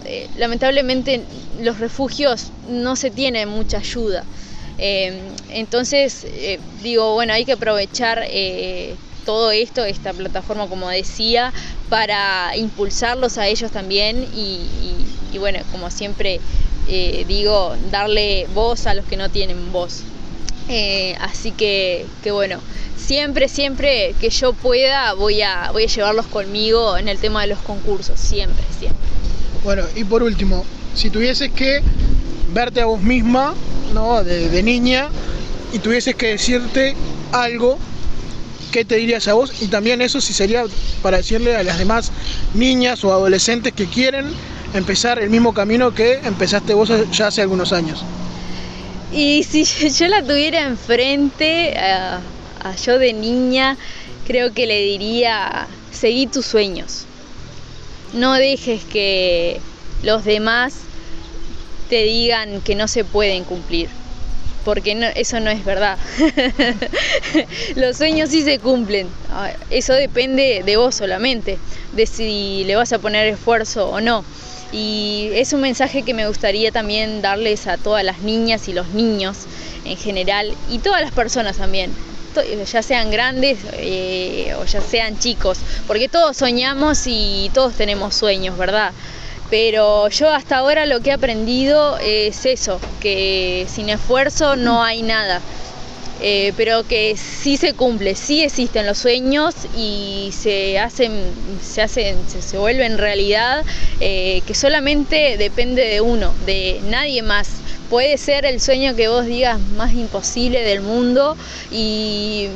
eh, lamentablemente los refugios no se tiene mucha ayuda. Em, entonces, eh, digo, bueno, hay que aprovechar eh, todo esto, esta plataforma, como decía, para impulsarlos a ellos también y bueno, como siempre digo, darle voz a los que no tienen voz. Eh, así que, que, bueno, siempre, siempre que yo pueda voy a, voy a llevarlos conmigo en el tema de los concursos, siempre, siempre. Bueno, y por último, si tuvieses que verte a vos misma, ¿no? De, niña, y tuvieses que decirte algo, ¿qué te dirías a vos? Y también eso si sería para decirle a las demás niñas o adolescentes que quieren empezar el mismo camino que empezaste vos ya hace algunos años. Y si yo la tuviera enfrente, a, yo de niña, creo que le diría, seguí tus sueños. No dejes que los demás te digan que no se pueden cumplir, porque eso no es verdad. (laughs) los sueños sí se cumplen, eso depende de vos solamente, de si le vas a poner esfuerzo o no. Y es un mensaje que me gustaría también darles a todas las niñas y los niños en general y todas las personas también, ya sean grandes eh, o ya sean chicos, porque todos soñamos y todos tenemos sueños, ¿verdad? Pero yo hasta ahora lo que he aprendido es eso, que sin esfuerzo no hay nada. Eh, pero que sí se cumple, sí existen los sueños y se hacen, se hacen, se, vuelven realidad, eh, que solamente depende de uno, de nadie más. Puede ser el sueño que vos digas más imposible del mundo y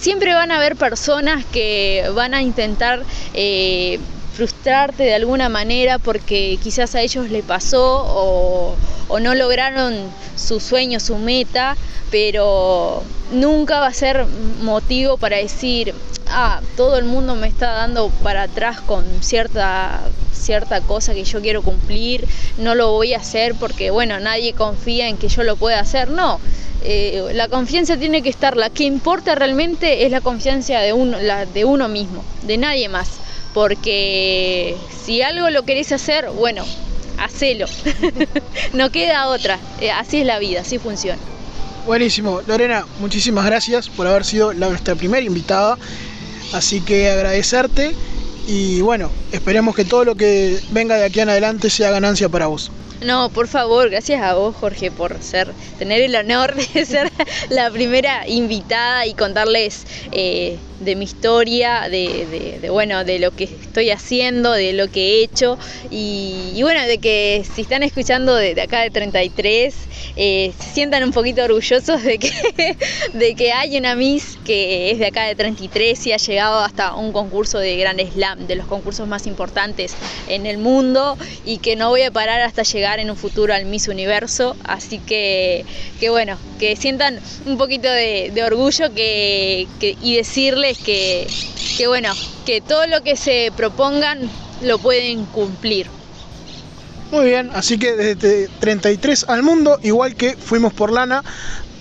siempre van a haber personas que van a intentar eh, frustrarte de alguna manera porque quizás a ellos le pasó o, no lograron su sueño, su meta pero nunca va a ser motivo para decir, ah, todo el mundo me está dando para atrás con cierta, cierta cosa que yo quiero cumplir, no lo voy a hacer porque, bueno, nadie confía en que yo lo pueda hacer. No, eh, la confianza tiene que estar, la que importa realmente es la confianza de uno, la de uno mismo, de nadie más. Porque si algo lo querés hacer, bueno, hacelo. (laughs) no queda otra. Eh, así es la vida, así funciona. Buenísimo. Lorena, muchísimas gracias por haber sido nuestra primera invitada. Así que agradecerte y bueno, esperemos que todo lo que venga de aquí en adelante sea ganancia para vos. No, por favor, gracias a vos, Jorge, por ser, tener el honor de (laughs) ser la primera invitada y contarles eh, de mi historia, de, bueno, de lo que estoy haciendo, de lo que he hecho. Y, bueno, de que si están escuchando de, acá de 33, eh, se sientan un poquito orgullosos de que, (laughs) de que hay una Miss que es de acá de 33 y ha llegado hasta un concurso de Grand Slam, de los concursos más importantes en el mundo y que no voy a parar hasta llegar en un futuro al Miss Universo, así que, que bueno, que sientan un poquito de, orgullo que, y decirle que, que bueno, que todo lo que se propongan lo pueden cumplir. Muy bien, así que desde 33 al mundo, igual que fuimos por lana,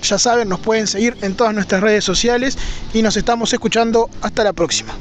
ya saben, nos pueden seguir en todas nuestras redes sociales y nos estamos escuchando hasta la próxima.